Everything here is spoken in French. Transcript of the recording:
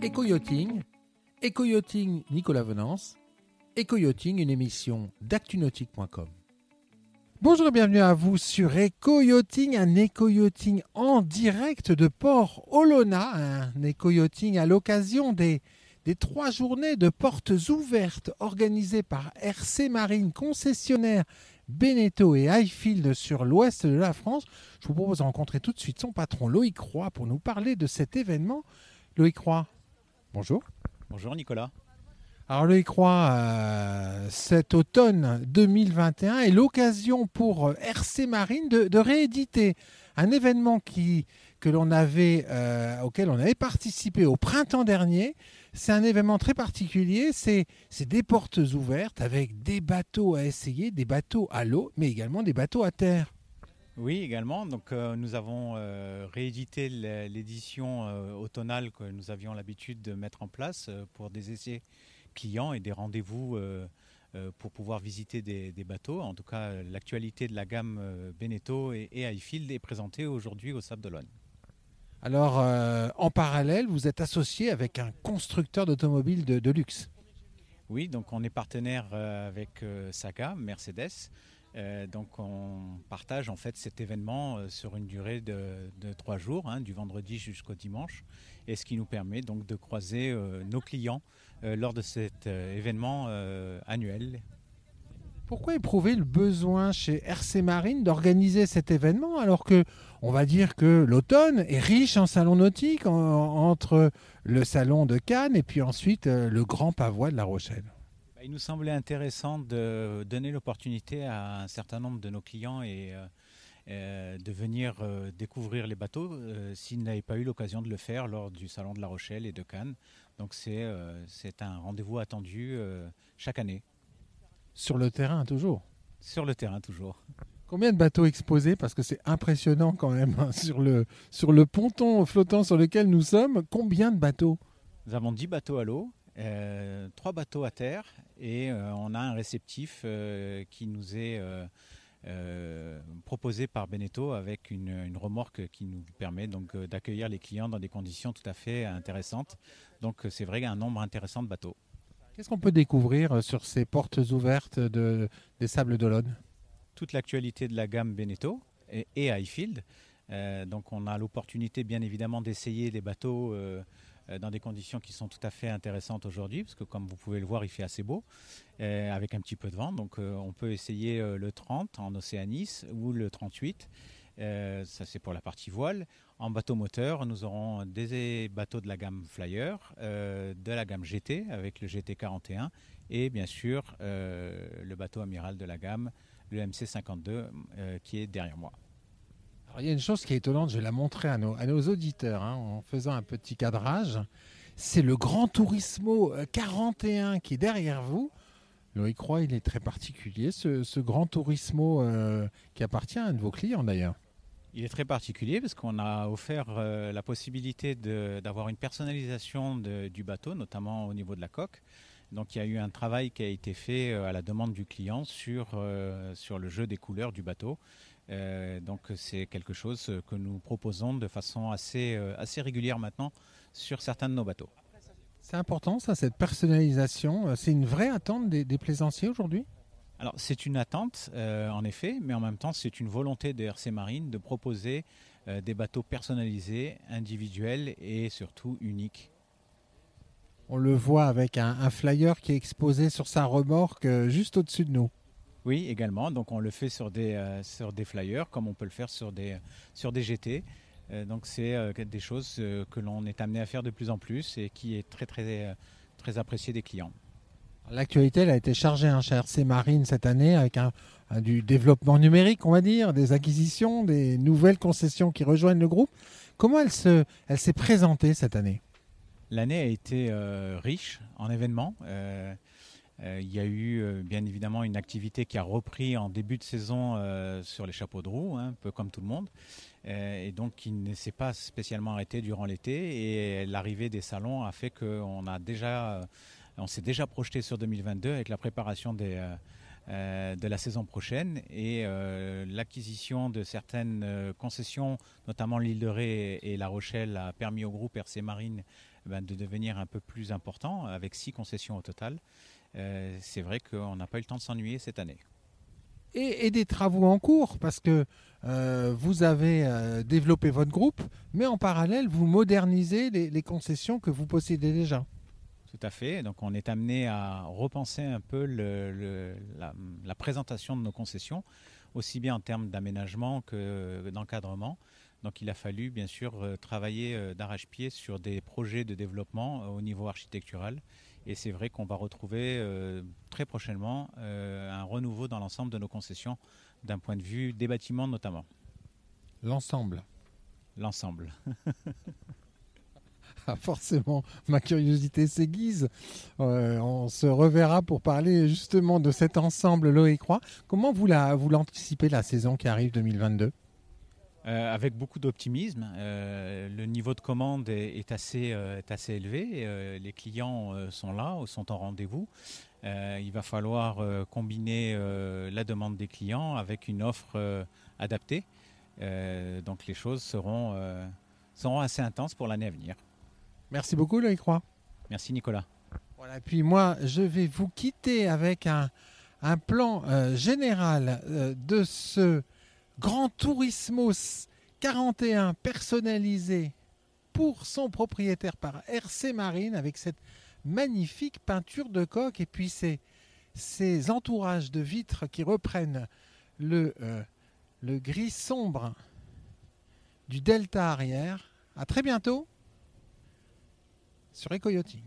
Éco-yachting, Éco-yachting Nicolas Venance, Éco-yachting, une émission d'actunautique.com. Bonjour et bienvenue à vous sur Éco-yachting, un éco-yachting en direct de Port Olona, un éco-yachting à l'occasion des, des trois journées de portes ouvertes organisées par RC Marine, concessionnaire Beneteau et Highfield sur l'ouest de la France. Je vous propose de rencontrer tout de suite son patron Loïc Roy pour nous parler de cet événement. Loïc Roy, bonjour. Bonjour Nicolas. Alors Loïc Roy, euh, cet automne 2021 est l'occasion pour euh, RC Marine de, de rééditer un événement qui, que l'on avait, euh, auquel on avait participé au printemps dernier. C'est un événement très particulier, c'est des portes ouvertes avec des bateaux à essayer, des bateaux à l'eau, mais également des bateaux à terre. Oui, également. Donc, euh, nous avons euh, réédité l'é- l'édition euh, automnale que nous avions l'habitude de mettre en place euh, pour des essais clients et des rendez-vous pour pouvoir visiter des, des bateaux. En tout cas, l'actualité de la gamme Beneteau et, et Highfield est présentée aujourd'hui au Sable d'Olonne. Alors, en parallèle, vous êtes associé avec un constructeur d'automobiles de, de luxe. Oui, donc on est partenaire avec Saga, Mercedes. Euh, donc on partage en fait cet événement euh, sur une durée de, trois jours, hein, du vendredi jusqu'au dimanche, et ce qui nous permet donc de croiser euh, nos clients lors de cet événement annuel. Pourquoi éprouver le besoin chez RC Marine d'organiser cet événement alors que on va dire que l'automne est riche en salons nautiques en- entre le salon de Cannes et puis ensuite le Grand Pavois de La Rochelle? Bah, Il nous semblait intéressant de donner l'opportunité à un certain nombre de nos clients et euh, euh, de venir euh, découvrir les bateaux s'ils n'avaient pas eu l'occasion de le faire lors du Salon de La Rochelle et de Cannes. Donc c'est un rendez-vous attendu chaque année, Sur le terrain toujours? sur le terrain toujours. Combien de bateaux exposés? Parce que c'est impressionnant quand même hein, sur le, sur le ponton flottant sur lequel nous sommes. Combien de bateaux? Nous avons 10 bateaux à l'eau, euh, 3 bateaux à terre et euh, on a un réceptif euh, qui nous est euh, proposé par Beneteau avec une, une remorque qui nous permet donc d'accueillir les clients dans des conditions tout à fait intéressantes. Donc c'est vrai qu'il y a un nombre intéressant de bateaux. Qu'est-ce qu'on peut découvrir sur ces portes ouvertes de, des Sables d'Olonne? Toute l'actualité de la gamme Beneteau et, et Highfield. Euh, donc on a l'opportunité bien évidemment d'essayer les bateaux euh, dans des conditions qui sont tout à fait intéressantes aujourd'hui, parce que comme vous pouvez le voir, il fait assez beau, euh, avec un petit peu de vent. Donc euh, on peut essayer euh, le 30 en Océanis ou le 38. Euh, ça c'est pour la partie voile. En bateau moteur, nous aurons des bateaux de la gamme Flyer, euh, de la gamme GT avec le GT 41 et bien sûr euh, le bateau amiral de la gamme le MC52 euh, qui est derrière moi. Il y a une chose qui est étonnante, je vais la montrer à nos, auditeurs hein, en faisant un petit cadrage. C'est le Grand Turismo euh, 41 qui est derrière vous. Loïc Roy, il est très particulier, ce, Grand Turismo euh, qui appartient à un de vos clients d'ailleurs. Il est très particulier parce qu'on a offert euh, la possibilité d'avoir une personnalisation du bateau, notamment au niveau de la coque. Donc il y a eu un travail qui a été fait euh, à la demande du client euh, sur le jeu des couleurs du bateau. Euh, donc c'est quelque chose que nous proposons de façon assez, euh, assez régulière maintenant sur certains de nos bateaux. C'est important ça, cette personnalisation. Euh, C'est une vraie attente des, des plaisanciers aujourd'hui? Alors c'est une attente euh, en effet, mais en même temps c'est une volonté de RC Marine de proposer des bateaux personnalisés, individuels et surtout uniques. On le voit avec un, un flyer qui est exposé sur sa remorque juste au-dessus de nous. Oui, également. Donc on le fait sur des, euh, sur des flyers comme on peut le faire sur des, sur des GT. Euh, donc c'est euh, des choses que l'on est amené à faire de plus en plus et qui est très très, très apprécié des clients. L'actualité elle a été chargée hein, chez RC Marine cette année avec un, un- du développement numérique, on va dire, des acquisitions, des nouvelles concessions qui rejoignent le groupe. Comment elle se, elle s'est présentée cette année? L'année a été riche en événements. Euh, il y a eu euh, bien évidemment une activité qui a repris en début de saison euh, sur les chapeaux de roue, hein, un peu comme tout le monde, et donc qui ne s'est pas spécialement arrêté durant l'été. Et l'arrivée des salons a fait qu'on a déjà, on s'est déjà projeté sur 2022 avec la préparation de la saison prochaine et l'acquisition de certaines concessions, notamment l'île de Ré et La Rochelle, a permis au groupe RC Marine ben, de devenir un peu plus important avec six concessions au total. C'est vrai qu'on n'a pas eu le temps de s'ennuyer cette année et, des travaux en cours parce que euh, vous avez euh, développé votre groupe, mais en parallèle, vous modernisez les, concessions que vous possédez déjà. Tout à fait. Donc, on est amené à repenser un peu la, présentation de nos concessions, aussi bien en termes d'aménagement que d'encadrement. Donc, il a fallu, bien sûr, euh, travailler d'arrache-pied sur des projets de développement au niveau architectural et c'est vrai qu'on va retrouver euh, très prochainement euh, un renouveau dans l'ensemble de nos concessions, d'un point de vue des bâtiments notamment. L'ensemble. L'ensemble. ah, forcément, ma curiosité s'aiguise. Euh, on se reverra pour parler justement de cet ensemble Loïc Croix. Comment vous l'anticipez la saison qui arrive 2022 euh, avec beaucoup d'optimisme. Euh, le niveau de commande est, assez, euh, assez, élevé. les clients sont là, sont en rendez-vous. il va falloir combiner la demande des clients avec une offre adaptée. donc les choses seront, seront assez intenses pour l'année à venir. Merci beaucoup Loïc Croix. Merci Nicolas. Voilà, puis moi je vais vous quitter avec un, un plan général de ce Grand Tourismos 41 personnalisé pour son propriétaire par RC Marine avec cette magnifique peinture de coque et puis ces, ces entourages de vitres qui reprennent le, euh, le gris sombre du delta arrière. À très bientôt sur Ecoyoting.